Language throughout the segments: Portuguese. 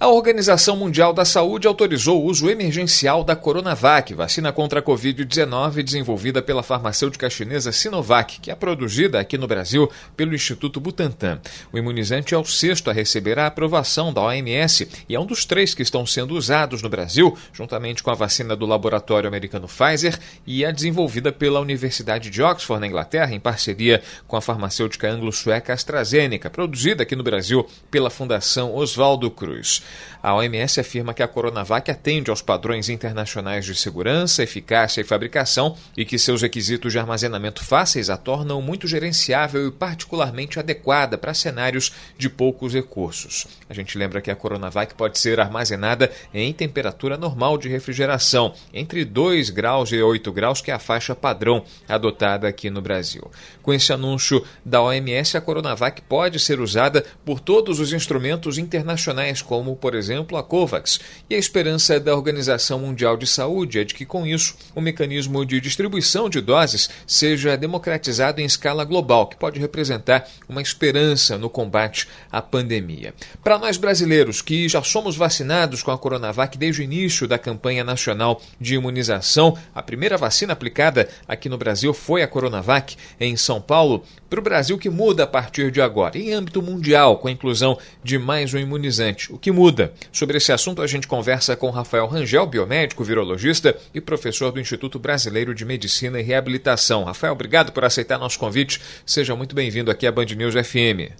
A Organização Mundial da Saúde autorizou o uso emergencial da Coronavac, vacina contra a Covid-19 desenvolvida pela farmacêutica chinesa Sinovac, que é produzida aqui no Brasil pelo Instituto Butantan. O imunizante é o sexto a receber a aprovação da OMS e é um dos três que estão sendo usados no Brasil, juntamente com a vacina do laboratório americano Pfizer e a desenvolvida pela Universidade de Oxford, na Inglaterra, em parceria com a farmacêutica anglo-sueca AstraZeneca, produzida aqui no Brasil pela Fundação Oswaldo Cruz. A OMS afirma que a Coronavac atende aos padrões internacionais de segurança, eficácia e fabricação e que seus requisitos de armazenamento fáceis a tornam muito gerenciável e particularmente adequada para cenários de poucos recursos. A gente lembra que a Coronavac pode ser armazenada em temperatura normal de refrigeração, entre 2 graus e 8 graus, que é a faixa padrão adotada aqui no Brasil. Com esse anúncio da OMS, a Coronavac pode ser usada por todos os instrumentos internacionais, como por exemplo, a COVAX. E a esperança da Organização Mundial de Saúde é de que, com isso, o mecanismo de distribuição de doses seja democratizado em escala global, que pode representar uma esperança no combate à pandemia. Para nós brasileiros que já somos vacinados com a Coronavac desde o início da campanha nacional de imunização, a primeira vacina aplicada aqui no Brasil foi a Coronavac em São Paulo. Para o Brasil, que muda a partir de agora? Em âmbito mundial, com a inclusão de mais um imunizante, o que muda? Muda. Sobre esse assunto, a gente conversa com Rafael Rangel, biomédico, virologista e professor do Instituto Brasileiro de Medicina e Reabilitação. Rafael, obrigado por aceitar nosso convite. Seja muito bem-vindo aqui à Band News FM.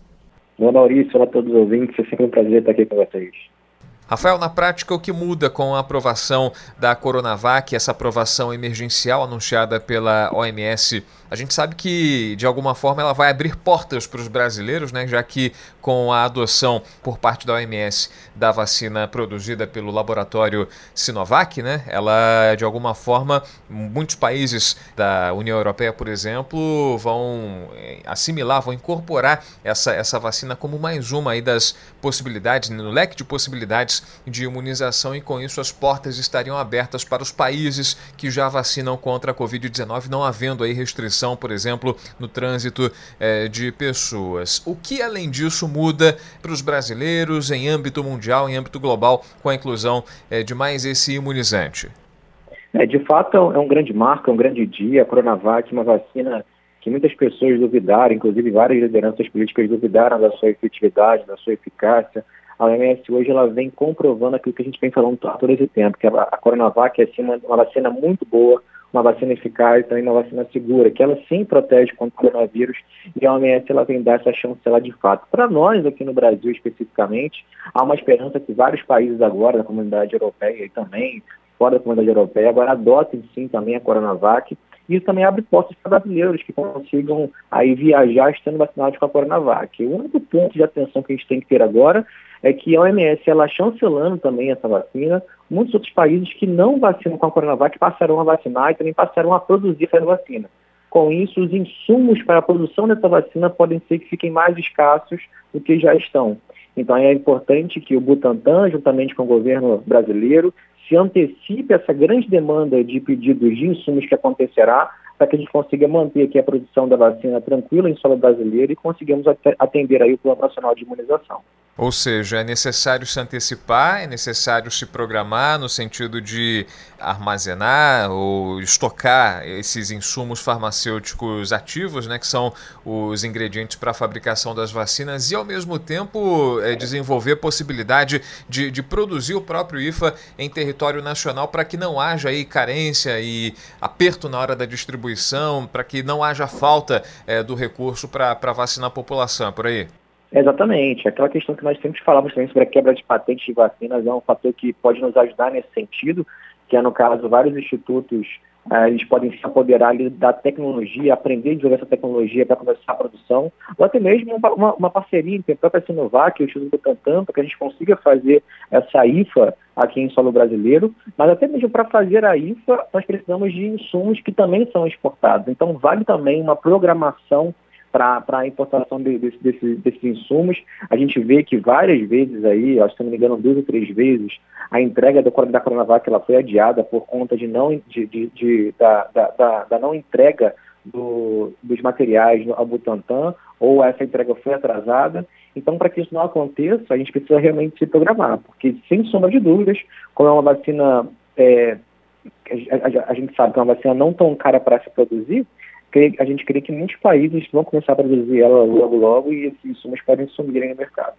Olá, Maurício. Olá a todos os ouvintes. É sempre um prazer estar aqui com vocês. Rafael, na prática, o que muda com a aprovação da Coronavac, essa aprovação emergencial anunciada pela OMS? A gente sabe que, de alguma forma, ela vai abrir portas para os brasileiros, né? já que com a adoção por parte da OMS da vacina produzida pelo laboratório Sinovac, né? ela, de alguma forma, muitos países da União Europeia, por exemplo, vão eh, assimilar, vão incorporar essa, essa vacina como mais uma aí das possibilidades, no leque de possibilidades de imunização, e com isso as portas estariam abertas para os países que já vacinam contra a Covid-19, não havendo aí restrição por exemplo, no trânsito eh, de pessoas. O que, além disso, muda para os brasileiros em âmbito mundial, em âmbito global, com a inclusão eh, de mais esse imunizante? É, de fato, é um grande marco, é um grande dia. A Coronavac, uma vacina que muitas pessoas duvidaram, inclusive várias lideranças políticas duvidaram da sua efetividade, da sua eficácia. A OMS hoje ela vem comprovando aquilo que a gente vem falando todo esse tempo, que a, Coronavac é assim, uma, uma vacina muito boa, uma vacina eficaz, também uma vacina segura, que ela sim protege contra o coronavírus e a OMS ela vem dar essa chancela de fato. Para nós aqui no Brasil especificamente, há uma esperança que vários países agora da comunidade europeia e também fora da comunidade europeia agora adotem sim também a Coronavac isso também abre portas para brasileiros que consigam aí viajar estando vacinados com a Coronavac. O único ponto de atenção que a gente tem que ter agora é que a OMS, ela chancelando também essa vacina, muitos outros países que não vacinam com a Coronavac passarão a vacinar e também passarão a produzir essa vacina. Com isso, os insumos para a produção dessa vacina podem ser que fiquem mais escassos do que já estão. Então é importante que o Butantan, juntamente com o governo brasileiro, se antecipe essa grande demanda de pedidos de insumos que acontecerá para que a gente consiga manter aqui a produção da vacina tranquila em solo brasileiro e consigamos atender aí o Plano Nacional de Imunização. Ou seja, é necessário se antecipar, é necessário se programar no sentido de armazenar ou estocar esses insumos farmacêuticos ativos, né, que são os ingredientes para a fabricação das vacinas, e ao mesmo tempo é, desenvolver possibilidade de, de produzir o próprio IFA em território nacional para que não haja aí carência e aperto na hora da distribuição, para que não haja falta é, do recurso para vacinar a população, é por aí? Exatamente. Aquela questão que nós sempre falamos também sobre a quebra de patentes de vacinas é um fator que pode nos ajudar nesse sentido, que é, no caso, vários institutos uh, eles podem se apoderar ali, da tecnologia, aprender a desenvolver essa tecnologia para começar a produção, ou até mesmo uma, uma parceria entre a própria Sinovac e o Instituto Butantan, para que a gente consiga fazer essa IFA aqui em solo brasileiro, mas até mesmo para fazer a IFA, nós precisamos de insumos que também são exportados. Então, vale também uma programação para a importação de, de, desse, desses insumos. A gente vê que várias vezes aí, acho se não me engano, duas ou três vezes, a entrega do, da Coronavac ela foi adiada por conta de não, de, de, da, da, da, não entrega do, dos materiais ao Butantan, ou essa entrega foi atrasada. Então, para que isso não aconteça, a gente precisa realmente se programar, porque, sem sombra de dúvidas, como é uma vacina, é, a, a, a, gente sabe que é uma vacina não tão cara para se produzir, a gente crê que muitos países vão começar a produzir ela logo logo e esses insumos podem sumir no mercado.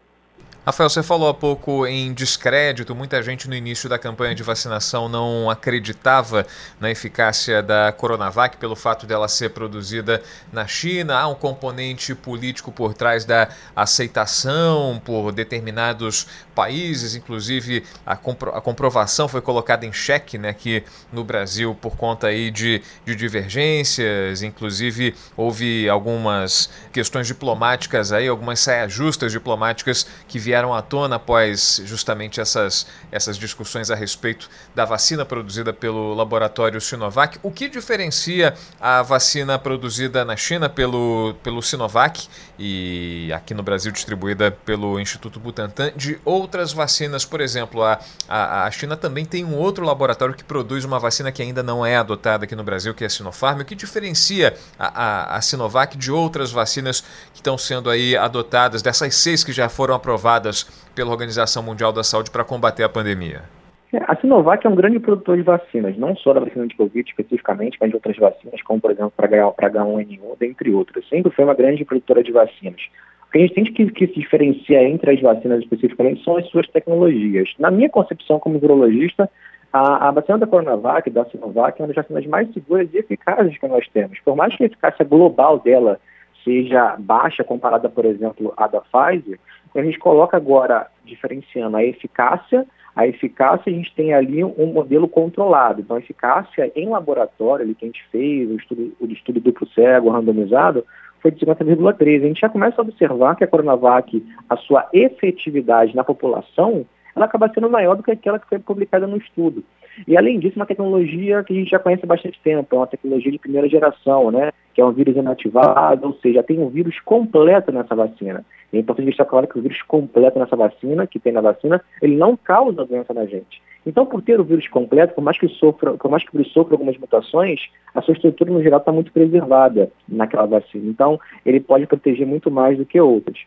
Rafael, você falou há pouco em descrédito. Muita gente no início da campanha de vacinação não acreditava na eficácia da Coronavac pelo fato dela ser produzida na China. Há um componente político por trás da aceitação por determinados países, inclusive a, compro a comprovação foi colocada em xeque né, aqui no Brasil por conta aí de, de divergências. Inclusive houve algumas questões diplomáticas aí, algumas saias justas diplomáticas que vieram vieram à tona após justamente essas, essas discussões a respeito da vacina produzida pelo laboratório Sinovac. O que diferencia a vacina produzida na China pelo, pelo Sinovac e aqui no Brasil distribuída pelo Instituto Butantan de outras vacinas? Por exemplo, a, a, a China também tem um outro laboratório que produz uma vacina que ainda não é adotada aqui no Brasil, que é a Sinopharm. O que diferencia a, a, a Sinovac de outras vacinas que estão sendo aí adotadas, dessas seis que já foram aprovadas? Pela Organização Mundial da Saúde para combater a pandemia? É, a Sinovac é um grande produtor de vacinas, não só da vacina de Covid especificamente, mas de outras vacinas, como por exemplo para H1N1, dentre outras. Sempre foi uma grande produtora de vacinas. O que a gente tem que, que se diferenciar entre as vacinas especificamente são as suas tecnologias. Na minha concepção como virologista, a, a, vacina da Coronavac, da Sinovac, é uma das vacinas mais seguras e eficazes que nós temos. Por mais que a eficácia global dela seja baixa comparada, por exemplo, à da Pfizer, a gente coloca agora, diferenciando a eficácia, a eficácia a gente tem ali um modelo controlado. Então, a eficácia em laboratório, ali que a gente fez, o estudo, o estudo duplo cego, randomizado, foi de 50,3. A gente já começa a observar que a Coronavac, a sua efetividade na população, ela acaba sendo maior do que aquela que foi publicada no estudo. E além disso, uma tecnologia que a gente já conhece há bastante tempo, é uma tecnologia de primeira geração, né? Que é um vírus inativado, ou seja, tem um vírus completo nessa vacina. É importante deixar claro que o vírus completo nessa vacina, que tem na vacina, ele não causa doença na gente. Então, por ter o vírus completo, por mais que sofra, por mais que vírus sofra algumas mutações, a sua estrutura no geral está muito preservada naquela vacina. Então, ele pode proteger muito mais do que outras.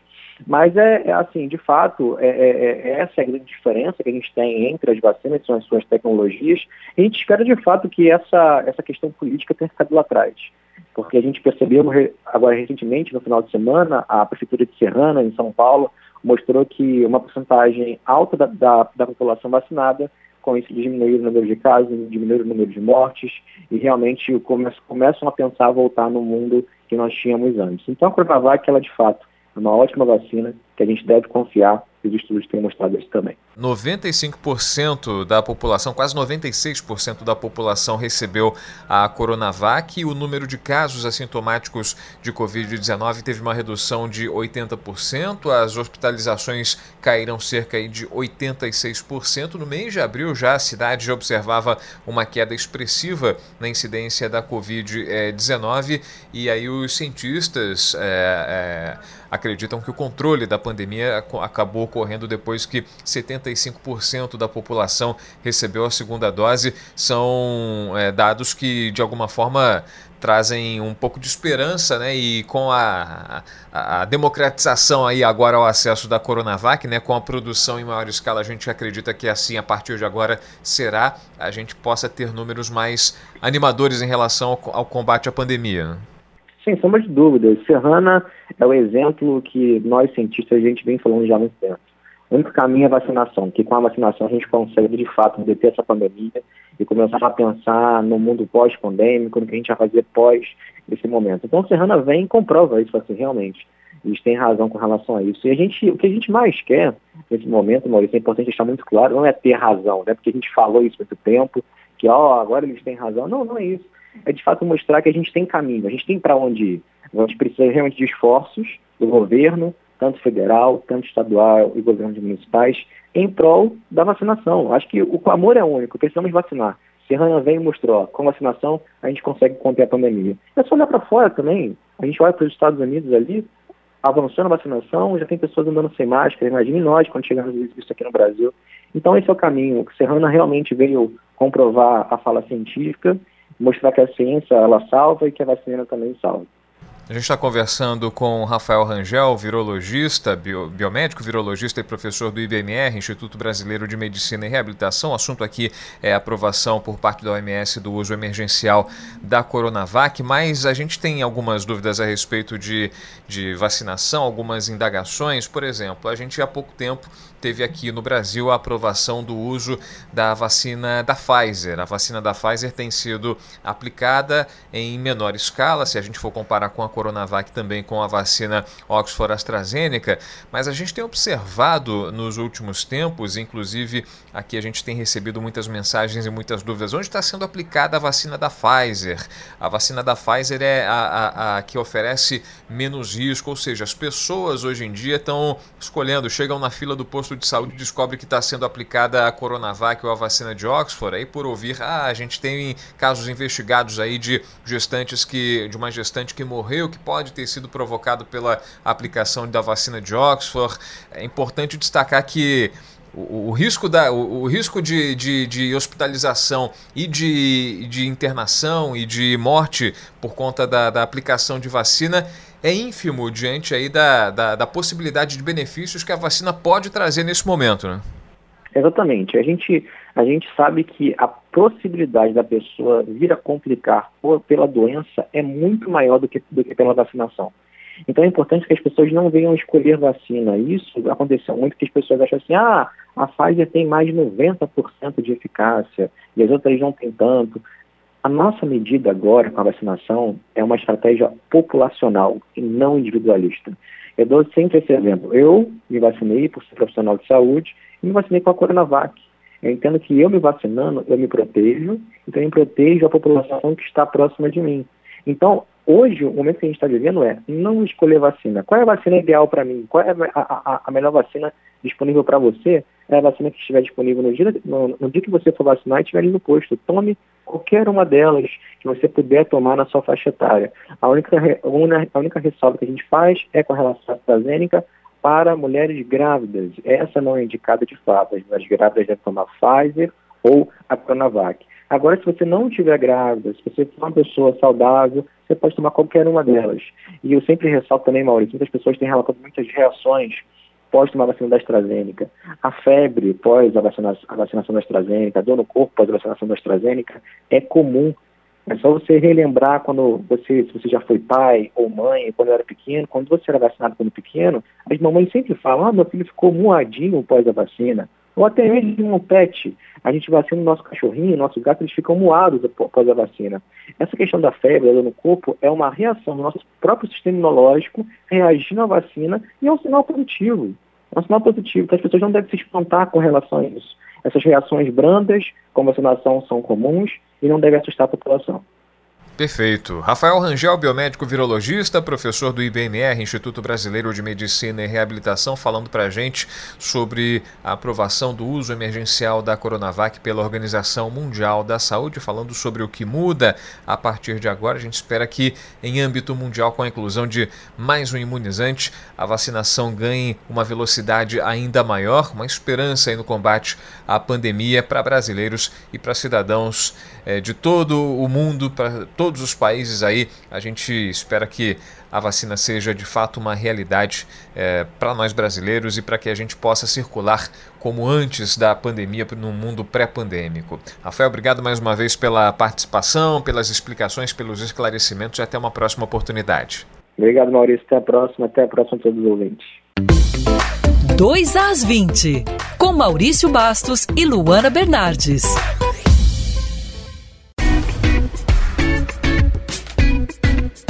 Mas é, é assim, de fato, é, é, é, essa é a grande diferença que a gente tem entre as vacinas, são as suas tecnologias. E a gente espera de fato que essa, essa questão política tenha ficado lá atrás. Porque a gente percebeu agora recentemente, no final de semana, a Prefeitura de Serrana, em São Paulo, mostrou que uma porcentagem alta da, da, da população vacinada com isso diminuir o número de casos, diminuir o número de mortes e realmente começam a pensar voltar no mundo que nós tínhamos antes. Então a Coronavac, ela de fato uma ótima vacina que a gente deve confiar e os estudos têm mostrado isso também. 95% da população, quase 96% da população recebeu a Coronavac e o número de casos assintomáticos de Covid-19 teve uma redução de 80%, as hospitalizações caíram cerca de 86%. No mês de abril já a cidade já observava uma queda expressiva na incidência da Covid-19 e aí os cientistas é, é, acreditam que o controle da pandemia acabou ocorrendo depois que 75% da população recebeu a segunda dose. São é, dados que, de alguma forma, trazem um pouco de esperança, né? E com a, a, a, democratização aí agora ao acesso da Coronavac, né? Com a produção em maior escala, a gente acredita que assim a partir de agora será, a gente possa ter números mais animadores em relação ao, ao combate à pandemia. Né? Sem sombra de dúvida. Serrana é o exemplo que nós cientistas a gente vem falando já há muito tempo. O único caminho é a vacinação, que com a vacinação a gente consegue de fato deter essa pandemia e começar a pensar no mundo pós-pandêmico, no que a gente vai fazer pós esse momento. Então, Serrana vem e comprova isso assim, realmente. Eles têm razão com relação a isso. E a gente, o que a gente mais quer nesse momento, Maurício, é importante deixar muito claro, não é ter razão, né? Porque a gente falou isso muito tempo, que ó, agora eles têm razão. Não, não é isso é de fato mostrar que a gente tem caminho, a gente tem para onde ir. A gente precisa realmente de esforços do governo, tanto federal, tanto estadual e governos municipais, em prol da vacinação. Acho que o amor é único, precisamos vacinar. Serrana vem e mostrou, com vacinação a gente consegue conter a pandemia. É só olhar para fora também. A gente olha para os Estados Unidos ali, avançando a vacinação, já tem pessoas andando sem máscara, imagine nós quando chegamos isso aqui no Brasil. Então esse é o caminho. O Serrana realmente veio comprovar a fala científica, mostrar que a ciência ela salva e que a vacina também salva. A gente está conversando com Rafael Rangel, virologista, bio, biomédico, virologista e professor do IBMR, Instituto Brasileiro de Medicina e Reabilitação. O assunto aqui é aprovação por parte da OMS do uso emergencial da Coronavac, mas a gente tem algumas dúvidas a respeito de, de vacinação, algumas indagações. Por exemplo, a gente há pouco tempo teve aqui no Brasil a aprovação do uso da vacina da Pfizer. A vacina da Pfizer tem sido aplicada em menor escala, se a gente for comparar com a Coronavac também com a vacina Oxford AstraZeneca, mas a gente tem observado nos últimos tempos, inclusive aqui a gente tem recebido muitas mensagens e muitas dúvidas, onde está sendo aplicada a vacina da Pfizer. A vacina da Pfizer é a, a, a que oferece menos risco, ou seja, as pessoas hoje em dia estão escolhendo, chegam na fila do posto de saúde descobre que está sendo aplicada a Coronavac ou a vacina de Oxford, aí por ouvir, ah, a gente tem casos investigados aí de gestantes que, de uma gestante que morreu, que pode ter sido provocado pela aplicação da vacina de Oxford. É importante destacar que o, o, risco, da, o, o risco de, de, de, hospitalização e de, de internação e de morte por conta da, da aplicação de vacina é ínfimo diante aí da, da, da, possibilidade de benefícios que a vacina pode trazer nesse momento, né? Exatamente. A gente, a gente sabe que a possibilidade da pessoa vir a complicar por, pela doença é muito maior do que, do que pela vacinação. Então é importante que as pessoas não venham escolher vacina. Isso aconteceu muito que as pessoas acham assim, ah, a Pfizer tem mais de 90% de eficácia e as outras não tem tanto. A nossa medida agora com a vacinação é uma estratégia populacional e não individualista. Eu dou sempre esse exemplo. Eu me vacinei por ser profissional de saúde e me vacinei com a Coronavac. Eu entendo que eu me vacinando, eu me protejo, então eu protejo a população que está próxima de mim. Então, hoje, o momento que a gente está vivendo é não escolher vacina. Qual é a vacina ideal para mim? Qual é a, a, a melhor vacina disponível para você? É a vacina que estiver disponível no dia, no, no dia que você for vacinar e estiver ali no posto. Tome qualquer uma delas que você puder tomar na sua faixa etária. A única, a única ressalva que a gente faz é com relação à AstraZeneca para mulheres grávidas. Essa não é indicada de fato. As grávidas devem tomar Pfizer ou a Coronavac. Agora, se você não estiver grávida, se você for uma pessoa saudável, você pode tomar qualquer uma delas. E eu sempre ressalto também, Maurício, muitas pessoas têm relatado muitas reações pós tomar a vacina da AstraZeneca, a febre pós a vacinação, a vacinação da AstraZeneca, a dor no corpo pós a vacinação da AstraZeneca, é comum. É só você relembrar quando você, se você já foi pai ou mãe, quando era pequeno, quando você era vacinado quando pequeno, as mamães sempre falam, ah, meu filho ficou moadinho pós a vacina. Ou até mesmo um pet. A gente vacina o nosso cachorrinho, nosso gato, eles ficam moados após a vacina. Essa questão da febre, no corpo, é uma reação do nosso próprio sistema imunológico reagindo à vacina e é um sinal positivo. É um sinal positivo, que as pessoas não devem se espantar com relação a isso. Essas reações brandas com vacinação são comuns e não devem assustar a população. Perfeito. Rafael Rangel, biomédico virologista, professor do IBMR, Instituto Brasileiro de Medicina e Reabilitação, falando para a gente sobre a aprovação do uso emergencial da Coronavac pela Organização Mundial da Saúde, falando sobre o que muda a partir de agora. A gente espera que, em âmbito mundial, com a inclusão de mais um imunizante, a vacinação ganhe uma velocidade ainda maior, uma esperança aí no combate à pandemia para brasileiros e para cidadãos eh, de todo o mundo, para todos os países aí. A gente espera que a vacina seja de fato uma realidade é, para nós brasileiros e para que a gente possa circular como antes da pandemia no mundo pré-pandêmico. Rafael, obrigado mais uma vez pela participação, pelas explicações, pelos esclarecimentos e até uma próxima oportunidade. Obrigado, Maurício. Até a próxima. Até a próxima a todos os ouvintes. 2 às 20, com Maurício Bastos e Luana Bernardes.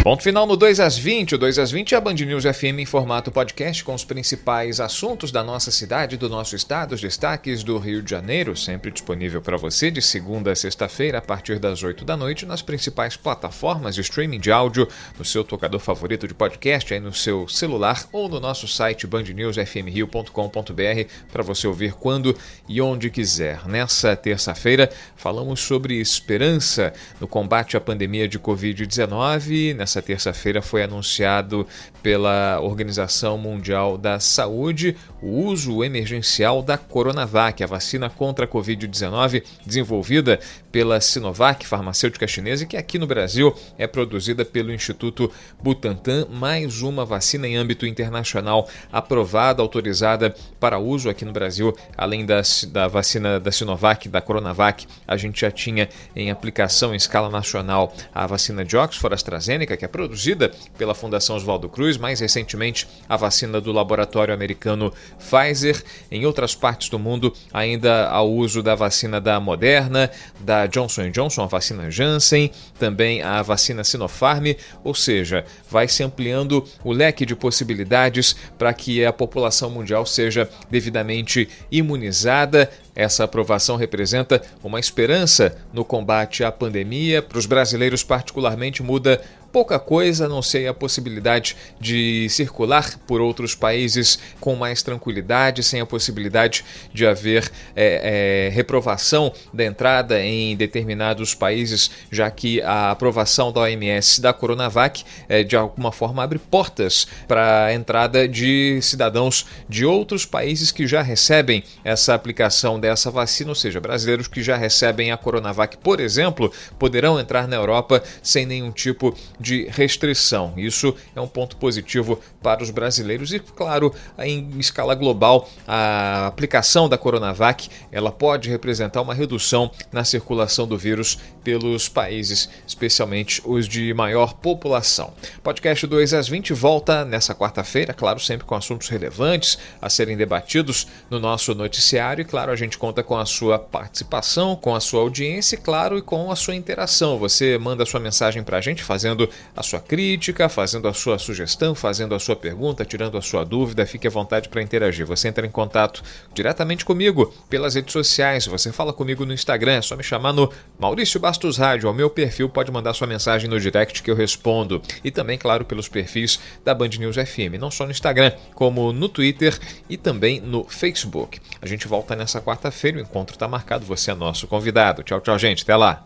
Ponto final no 2 às 20. O 2 às 20 é a Band News FM em formato podcast com os principais assuntos da nossa cidade, do nosso estado, os destaques do Rio de Janeiro, sempre disponível para você de segunda a sexta-feira a partir das 8 da noite nas principais plataformas de streaming de áudio, no seu tocador favorito de podcast, aí no seu celular ou no nosso site bandnewsfmrio.com.br para você ouvir quando e onde quiser. Nessa terça-feira falamos sobre esperança no combate à pandemia de Covid-19. Nessa nessa terça-feira foi anunciado pela Organização Mundial da Saúde o uso emergencial da Coronavac, a vacina contra a Covid-19 desenvolvida pela Sinovac, farmacêutica chinesa, que aqui no Brasil é produzida pelo Instituto Butantan, mais uma vacina em âmbito internacional aprovada, autorizada para uso aqui no Brasil, além da, da vacina da Sinovac, da Coronavac, a gente já tinha em aplicação em escala nacional a vacina de Oxford AstraZeneca, que é produzida pela Fundação Oswaldo Cruz, mais recentemente a vacina do laboratório americano Pfizer. Em outras partes do mundo, ainda há o uso da vacina da Moderna, da Johnson Johnson, a vacina Janssen, também a vacina Sinopharm, ou seja, vai se ampliando o leque de possibilidades para que a população mundial seja devidamente imunizada. Essa aprovação representa uma esperança no combate à pandemia. Para os brasileiros, particularmente, muda pouca coisa, a não sei a possibilidade de circular por outros países com mais tranquilidade, sem a possibilidade de haver é, é, reprovação da entrada em determinados países, já que a aprovação da OMS da Coronavac é, de alguma forma abre portas para a entrada de cidadãos de outros países que já recebem essa aplicação dessa vacina, ou seja, brasileiros que já recebem a Coronavac, por exemplo, poderão entrar na Europa sem nenhum tipo de restrição. Isso é um ponto positivo para os brasileiros e, claro, em escala global, a aplicação da Coronavac ela pode representar uma redução na circulação do vírus pelos países, especialmente os de maior população. Podcast 2 às 20 volta nessa quarta-feira, claro, sempre com assuntos relevantes a serem debatidos no nosso noticiário e, claro, a gente conta com a sua participação, com a sua audiência e, claro, e com a sua interação. Você manda sua mensagem para a gente fazendo a sua crítica, fazendo a sua sugestão, fazendo a sua pergunta, tirando a sua dúvida. Fique à vontade para interagir. Você entra em contato diretamente comigo pelas redes sociais. Você fala comigo no Instagram, é só me chamar no Maurício Bastos Rádio. Ao meu perfil, pode mandar sua mensagem no direct que eu respondo. E também, claro, pelos perfis da Band News FM, não só no Instagram, como no Twitter e também no Facebook. A gente volta nessa quarta-feira, o encontro está marcado, você é nosso convidado. Tchau, tchau, gente. Até lá.